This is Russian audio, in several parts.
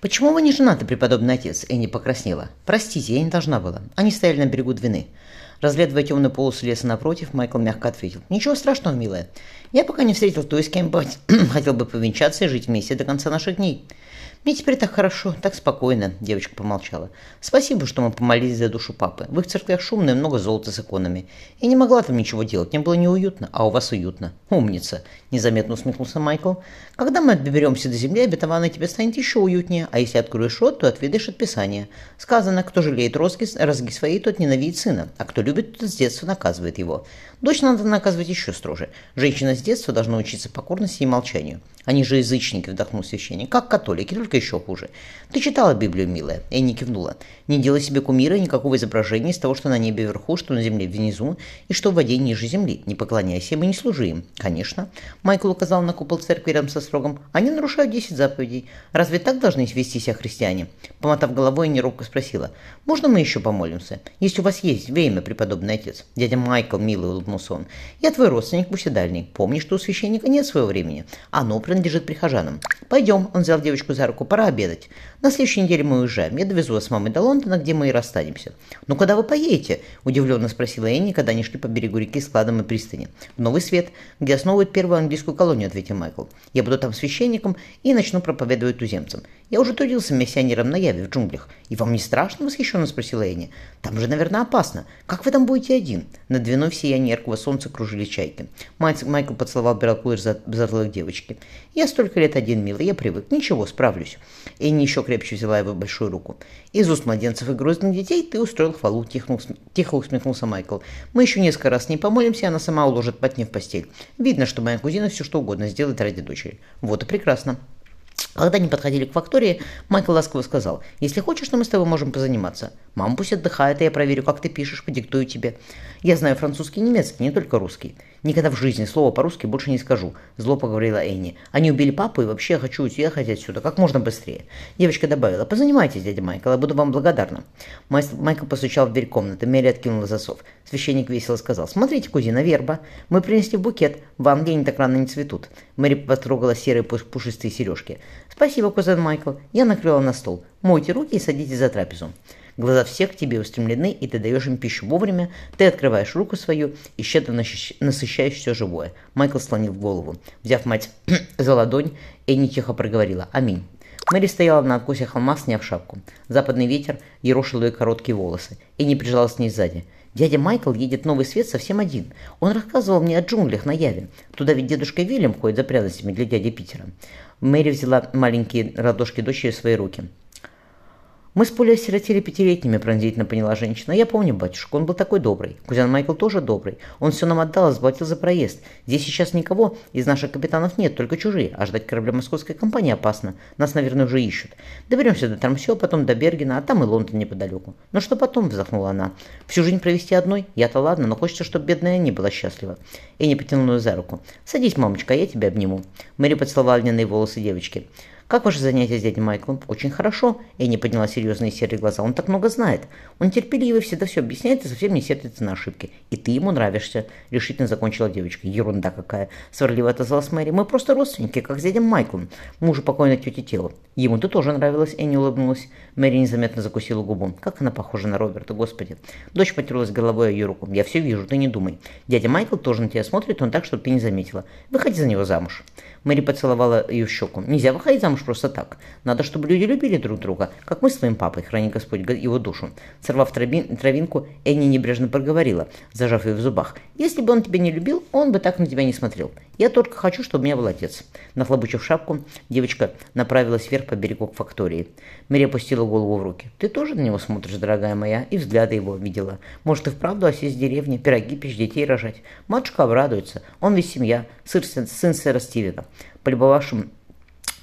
«Почему вы не женаты, преподобный отец?» Энни покраснела. «Простите, я не должна была. Они стояли на берегу Двины». Разглядывая темную полосу леса напротив, Майкл мягко ответил. «Ничего страшного, милая. Я пока не встретил той, с кем хотел бы повенчаться и жить вместе до конца наших дней». «Мне теперь так хорошо, так спокойно», – девочка помолчала. «Спасибо, что мы помолились за душу папы. В их церквях шумно и много золота с иконами. Я не могла там ничего делать, мне было неуютно, а у вас уютно. Умница», – незаметно усмехнулся Майкл. «Когда мы доберемся до земли, обетованно тебе станет еще уютнее, а если откроешь рот, то отведаешь от Писания. Сказано, кто жалеет розги, розги свои, тот ненавидит сына, а кто любит, тот с детства наказывает его. Дочь надо наказывать еще строже. Женщина с детства должна учиться покорности и молчанию. Они же язычники, вдохнул священник, как католики, только еще хуже. Ты читала Библию, милая? Энни кивнула. Не делай себе кумира и никакого изображения из того, что на небе вверху, что на земле внизу, и что в воде ниже земли. Не поклоняйся им и не служи им. Конечно. Майкл указал на купол церкви рядом со строгом. Они нарушают десять заповедей. Разве так должны вести себя христиане? Помотав головой, Энни робко спросила. Можно мы еще помолимся? Если у вас есть время, преподобный отец. Дядя Майкл, милый, он. Я твой родственник, дальний. Помни, что у священника нет своего времени. Оно принадлежит прихожанам. Пойдем, он взял девочку за руку, пора обедать. На следующей неделе мы уезжаем. Я довезу вас с мамой до Лондона, где мы и расстанемся. «Ну, куда вы поедете?» – удивленно спросила Энни, когда они шли по берегу реки с кладом и пристани. «В Новый Свет, где основывают первую английскую колонию», – ответил Майкл. «Я буду там священником и начну проповедовать туземцам. Я уже трудился миссионером на Яве в джунглях. И вам не страшно?» – восхищенно спросила Энни. «Там же, наверное, опасно. Как вы там будете один?» Над двиной в сиянии яркого солнца кружили чайки. Майкл поцеловал белокур за затылок девочки. «Я столько лет один, милый, я привык. Ничего, справлюсь». Энни еще крепче взяла его большую руку. «Из уст младенцев и грустных детей ты устроил хвалу», – тихо, усмехнулся Майкл. «Мы еще несколько раз не помолимся, и она сама уложит Патни в постель. Видно, что моя кузина все что угодно сделает ради дочери. Вот и прекрасно». Когда они подходили к фактории, Майкл ласково сказал, «Если хочешь, то мы с тобой можем позаниматься. Мама пусть отдыхает, и я проверю, как ты пишешь, подиктую тебе. Я знаю французский и немецкий, не только русский. Никогда в жизни слова по-русски больше не скажу», – зло поговорила Энни. «Они убили папу, и вообще я хочу уехать отсюда как можно быстрее». Девочка добавила, «Позанимайтесь, дядя Майкл, я буду вам благодарна». Майкл постучал в дверь комнаты, Мэри откинула засов. Священник весело сказал, «Смотрите, кузина, верба. Мы принесли букет. В Англии они так рано не цветут». Мэри потрогала серые пушистые сережки. «Спасибо, кузен Майкл. Я накрыла на стол. Мойте руки и садитесь за трапезу». Глаза всех к тебе устремлены, и ты даешь им пищу вовремя, ты открываешь руку свою и щедро насыщаешь все живое. Майкл слонил голову. Взяв мать за ладонь, Энни тихо проговорила «Аминь». Мэри стояла на откосе холма, сняв шапку. Западный ветер ерошил ее короткие волосы. Энни прижалась к ней сзади. Дядя Майкл едет в Новый Свет совсем один. Он рассказывал мне о джунглях на Яве. Туда ведь дедушка Вильям ходит за пряностями для дяди Питера. Мэри взяла маленькие ладошки дочери в свои руки. «Мы с Полей осиротели пятилетними», – пронзительно поняла женщина. «Я помню, батюшка, он был такой добрый. Кузен Майкл тоже добрый. Он все нам отдал, заплатил за проезд. Здесь сейчас никого из наших капитанов нет, только чужие. А ждать корабля московской компании опасно. Нас, наверное, уже ищут. Доберемся до Трамсё, потом до Бергена, а там и Лондон неподалеку. Но что потом?» – вздохнула она. «Всю жизнь провести одной? Я-то ладно, но хочется, чтобы бедная не была счастлива». И не потянула за руку. «Садись, мамочка, я тебя обниму». Мэри поцеловала льняные волосы девочки. «Как ваше занятие с дядей Майклом?» «Очень хорошо». Энни подняла серьезные серые глаза. «Он так много знает. Он терпеливый, всегда все объясняет и совсем не сердится на ошибки. И ты ему нравишься», — решительно закончила девочка. «Ерунда какая!» — сварливо отозвалась Мэри. «Мы просто родственники, как с дядем Майклом, мужу покойной тети Телу. Ему ты тоже нравилась», — Энни улыбнулась. Мэри незаметно закусила губу. «Как она похожа на Роберта, господи!» Дочь потерлась головой о ее руку. «Я все вижу, ты не думай. Дядя Майкл тоже на тебя смотрит, он так, чтобы ты не заметила. Выходи за него замуж». Мэри поцеловала ее в щеку. «Нельзя выходить замуж просто так. Надо, чтобы люди любили друг друга, как мы с твоим папой, храни Господь его душу». Сорвав травинку, Энни небрежно проговорила, зажав ее в зубах. «Если бы он тебя не любил, он бы так на тебя не смотрел. Я только хочу, чтобы у меня был отец». Нахлобучив шапку, девочка направилась вверх по берегу к фактории. Мэри опустила голову в руки. «Ты тоже на него смотришь, дорогая моя?» И взгляды его видела. «Может, и вправду осесть в деревне, пироги печь, детей рожать?» Матушка обрадуется. Он ведь семья, сын сэра Стивена. Полюбовавшим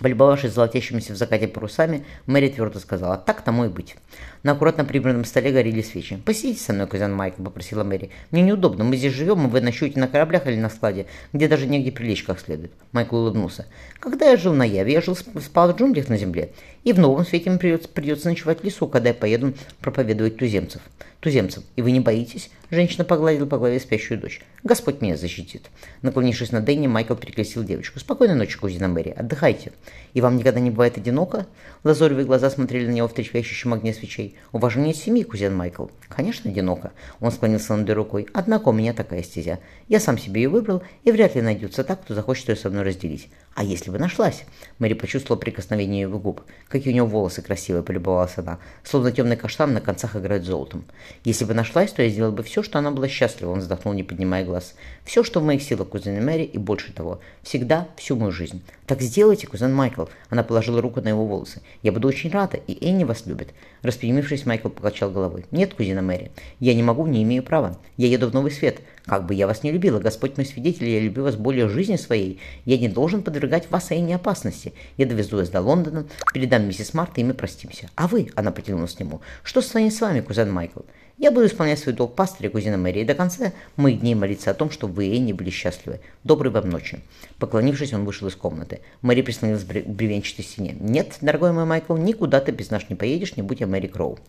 Полюбовавшись золотящимися в закате парусами, Мэри твердо сказала, так тому и быть. На аккуратно прибранном столе горели свечи. «Посидите со мной, кузен Майкл», — попросила Мэри. «Мне неудобно, мы здесь живем, и вы ночуете на кораблях или на складе, где даже негде прилечь как следует». Майкл улыбнулся. «Когда я жил на Яве, я жил, спал в джунглях на земле, и в новом свете мне придется, придется ночевать в лесу, когда я поеду проповедовать туземцев. Туземцам. И вы не боитесь?» Женщина погладила по голове спящую дочь. «Господь меня защитит». Наклонившись над Дэнни, Майкл перекрестил девочку. «Спокойной ночи, кузина Мэри. Отдыхайте. И вам никогда не бывает одиноко?» Лазоревые глаза смотрели на него в трещащем огне свечей. «У вас же нет семьи, кузен Майкл». «Конечно, одиноко». Он склонился над рукой. «Однако у меня такая стезя. Я сам себе ее выбрал, и вряд ли найдется так, кто захочет ее со мной разделить. А если бы нашлась?» Мэри почувствовала прикосновение его губ. Какие у него волосы красивые, полюбовалась она. Словно темный каштан на концах играет золотом. «Если бы нашлась, то я сделал бы все, что она была счастлива», он вздохнул, не поднимая глаз. «Все, что в моих силах, кузен Мэри, и больше того. Всегда, всю мою жизнь. Так сделайте, кузен Майкл». Она положила руку на его волосы. «Я буду очень рада, и Энни вас любит». Распрямившись, Майкл покачал головой. «Нет, кузина Мэри, я не могу, не имею права. Я еду в Новый Свет. Как бы я вас не любила, Господь мой свидетель, я люблю вас более жизни своей. Я не должен подвергать вас и опасности. Я довезу вас до Лондона, передам миссис Март, и мы простимся. А вы, она потянулась к нему, что станет с вами, кузен Майкл? Я буду исполнять свой долг пастыря, кузина Мэри, и до конца моих дней молиться о том, чтобы вы не были счастливы. Доброй вам ночи. Поклонившись, он вышел из комнаты. Мэри прислонилась к бревенчатой стене. Нет, дорогой мой Майкл, никуда ты без нас не поедешь, не будь я Мэри Кроу.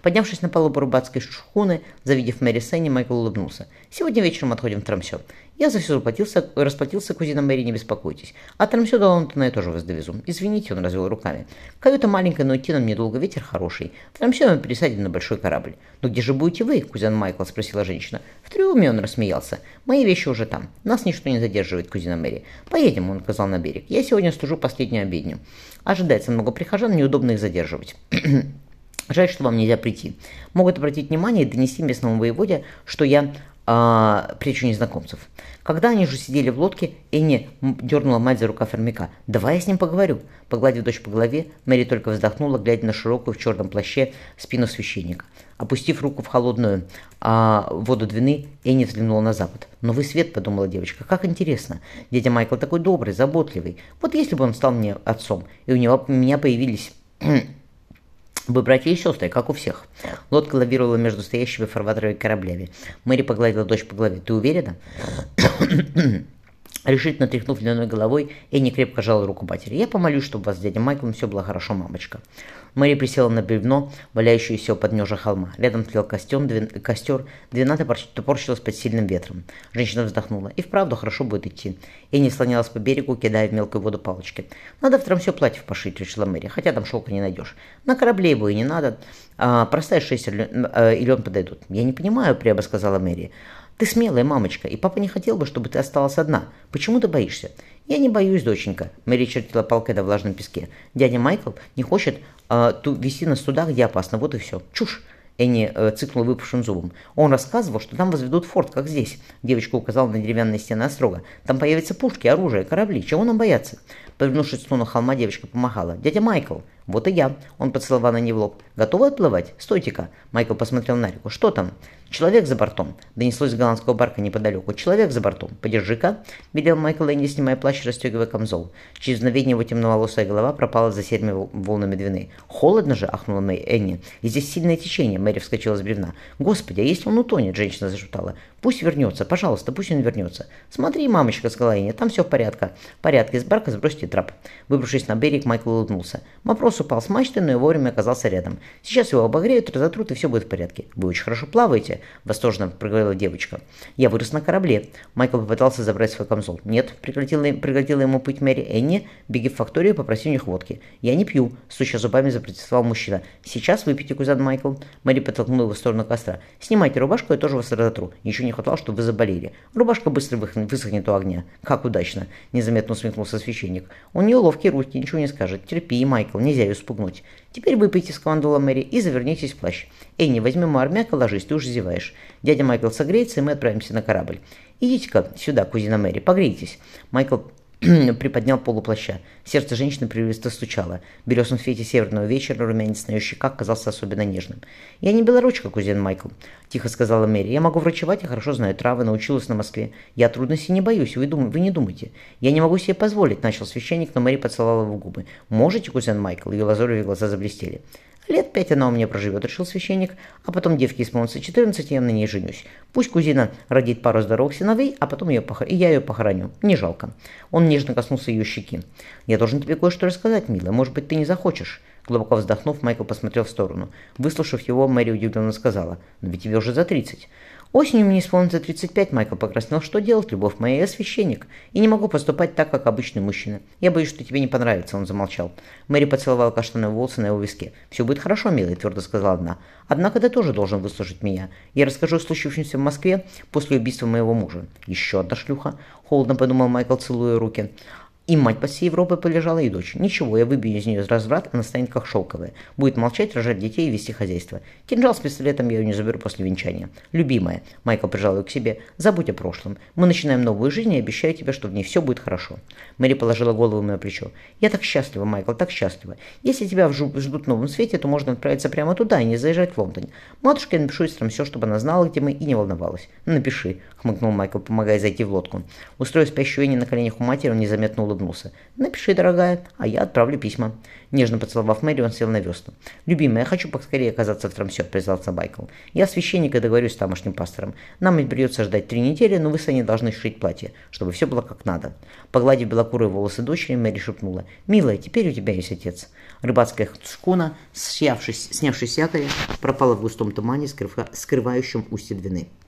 Поднявшись на палубу рыбацкой шхуны, завидев Мэри Сенни, Майкл улыбнулся. Сегодня вечером отходим в Трамсё. Я за все расплатился, расплатился кузина Мэри, не беспокойтесь. А Трамсё до Лондона я тоже вас довезу. Извините, он развел руками. Каюта маленькая, но идти нам недолго, ветер хороший. В Трамсё мы пересадим на большой корабль. Но где же будете вы, кузен Майкл? спросила женщина. В трюме он рассмеялся. Мои вещи уже там. Нас ничто не задерживает, кузина Мэри. Поедем, он указал на берег. Я сегодня служу последнюю обедню. Ожидается много прихожан, неудобно их задерживать. Жаль, что вам нельзя прийти. Могут обратить внимание и донести местному воеводе, что я а, прячу незнакомцев. Когда они же сидели в лодке, Энни дернула мать за рукав армяка. «Давай я с ним поговорю». Погладив дочь по голове, Мэри только вздохнула, глядя на широкую в черном плаще спину священника. Опустив руку в холодную а, воду Двины, Энни взглянула на запад. «Новый свет», — подумала девочка, — «как интересно. Дядя Майкл такой добрый, заботливый. Вот если бы он стал мне отцом, и у него у меня появились вы братья и сестры, как у всех. Лодка лавировала между стоящими фарватерами кораблями. Мэри погладила дочь по голове. Ты уверена? Решительно тряхнув льняной головой, Энни крепко жала руку матери. «Я помолюсь, чтобы вас с дядей Майклом все было хорошо, мамочка». Мэри присела на бревно, валяющееся у подножия холма. Рядом тлел костюм, двин... костер, двина топорщилась под сильным ветром. Женщина вздохнула. «И вправду хорошо будет идти». Энни слонялась по берегу, кидая в мелкую воду палочки. «Надо втором все платье пошить», — решила Мэри, «хотя там шелка не найдешь. На корабле его и не надо. А, простая шесть или э, он подойдут». «Я не понимаю», — прямо сказала Мэри. Ты смелая мамочка, и папа не хотел бы, чтобы ты осталась одна. Почему ты боишься? Я не боюсь, доченька. Мэри чертила палкой на влажном песке. Дядя Майкл не хочет э, ту, вести нас туда, где опасно. Вот и все. Чушь. Энни э, цыкнула выпавшим зубом. Он рассказывал, что там возведут форт, как здесь. Девочка указала на деревянные стены острога. Там появятся пушки, оружие, корабли. Чего нам бояться? Повернувшись в сторону холма, девочка помахала. «Дядя Майкл!» «Вот и я!» Он поцеловал на ней в лоб. «Готовы отплывать? Стойте-ка!» Майкл посмотрел на реку. «Что там?» «Человек за бортом!» Донеслось с голландского барка неподалеку. «Человек за бортом! Подержи-ка!» Велел Майкл Энни, снимая плащ и расстегивая камзол. Через мгновение его темноволосая голова пропала за серыми волнами двины. «Холодно же!» — ахнула Мэй Энни. «И здесь сильное течение!» Мэри вскочила с бревна. «Господи, а если он утонет?» — женщина зашептала. «Пусть вернется! Пожалуйста, пусть он вернется!» «Смотри, мамочка!» — сказала Энни. «Там все в порядке!» «В порядке! Из барка сбросьте трап!» Выбравшись на берег, Майкл улыбнулся. Мапрос упал с мачты, но и вовремя оказался рядом. «Сейчас его обогреют, разотрут, и все будет в порядке». «Вы очень хорошо плаваете», — восторженно проговорила девочка. «Я вырос на корабле». Майкл попытался забрать свой камзол. «Нет», — прекратила, прекратила ему путь Мэри Энни, беги в факторию и попроси у них водки. «Я не пью», — стуча зубами запротестовал мужчина. «Сейчас выпейте, кузен Майкл». Мэри подтолкнула его в сторону костра. «Снимайте рубашку, я тоже вас разотру. Ничего не хватало, чтобы вы заболели. Рубашка быстро высохнет у огня». «Как удачно», — незаметно усмехнулся священник. «У нее ловкие руки, ничего не скажет. Терпи, Майкл, нельзя ее спугнуть. Теперь выпейте скандала Мэри и завернитесь в плащ. Энни, возьми мой армяк и ложись, ты уже зеваешь. Дядя Майкл согреется, и мы отправимся на корабль. Идите-ка сюда, кузина Мэри, погрейтесь. Майкл приподнял полуплаща. Сердце женщины прерывисто стучало. В березном свете северного вечера румянец на ее щеках казался особенно нежным. «Я не белоручка, кузен Майкл», — тихо сказала Мэри. «Я могу врачевать, я хорошо знаю травы, научилась на Москве. Я трудностей не боюсь, вы, дум... вы не думайте. Я не могу себе позволить», — начал священник, но Мэри поцеловала его в губы. «Можете, кузен Майкл?» Ее лазоревые глаза заблестели. Лет пять она у меня проживет, решил священник, а потом девке исполнится 14, и я на ней женюсь. Пусть кузина родит пару здоровых сыновей, а потом ее пох... и я ее похороню. Не жалко. Он нежно коснулся ее щеки. Я должен тебе кое-что рассказать, милая, может быть, ты не захочешь. Глубоко вздохнув, Майкл посмотрел в сторону. Выслушав его, Мэри удивленно сказала, «Но ведь тебе уже за тридцать». Осенью мне исполнится 35, Майкл покраснел. Что делать, любовь моя? Я священник. И не могу поступать так, как обычный мужчина. Я боюсь, что тебе не понравится, он замолчал. Мэри поцеловала каштановые волосы на его виске. Все будет хорошо, милый, твердо сказала она. Однако ты тоже должен выслушать меня. Я расскажу о случившемся в Москве после убийства моего мужа. Еще одна шлюха. Холодно подумал Майкл, целуя руки. И мать по всей Европе полежала, и дочь. Ничего, я выбью из нее разврат, она станет как шелковая. Будет молчать, рожать детей и вести хозяйство. Кинжал с пистолетом я ее не заберу после венчания. Любимая, Майкл прижал ее к себе, забудь о прошлом. Мы начинаем новую жизнь, и обещаю тебе, что в ней все будет хорошо. Мэри положила голову на плечо. Я так счастлива, Майкл, так счастлива. Если тебя ждут в новом свете, то можно отправиться прямо туда и не заезжать в Лондон. Матушке я напишу Эстрам все, чтобы она знала, где мы, и не волновалась. Напиши, хмыкнул Майкл, помогая зайти в лодку. Устроив спящую Энни на коленях у матери, он незаметно улыбнулся улыбнулся. «Напиши, дорогая, а я отправлю письма». Нежно поцеловав Мэри, он сел на весну. «Любимая, я хочу поскорее оказаться в Трамсе», — признался Майкл. «Я священник и договорюсь с тамошним пастором. Нам ведь придется ждать три недели, но вы с Аней должны шить платье, чтобы все было как надо». Погладив белокурые волосы дочери, Мэри шепнула. «Милая, теперь у тебя есть отец». Рыбацкая шкуна, снявшись, снявшись с якоря, пропала в густом тумане, скрывающем устье Двины.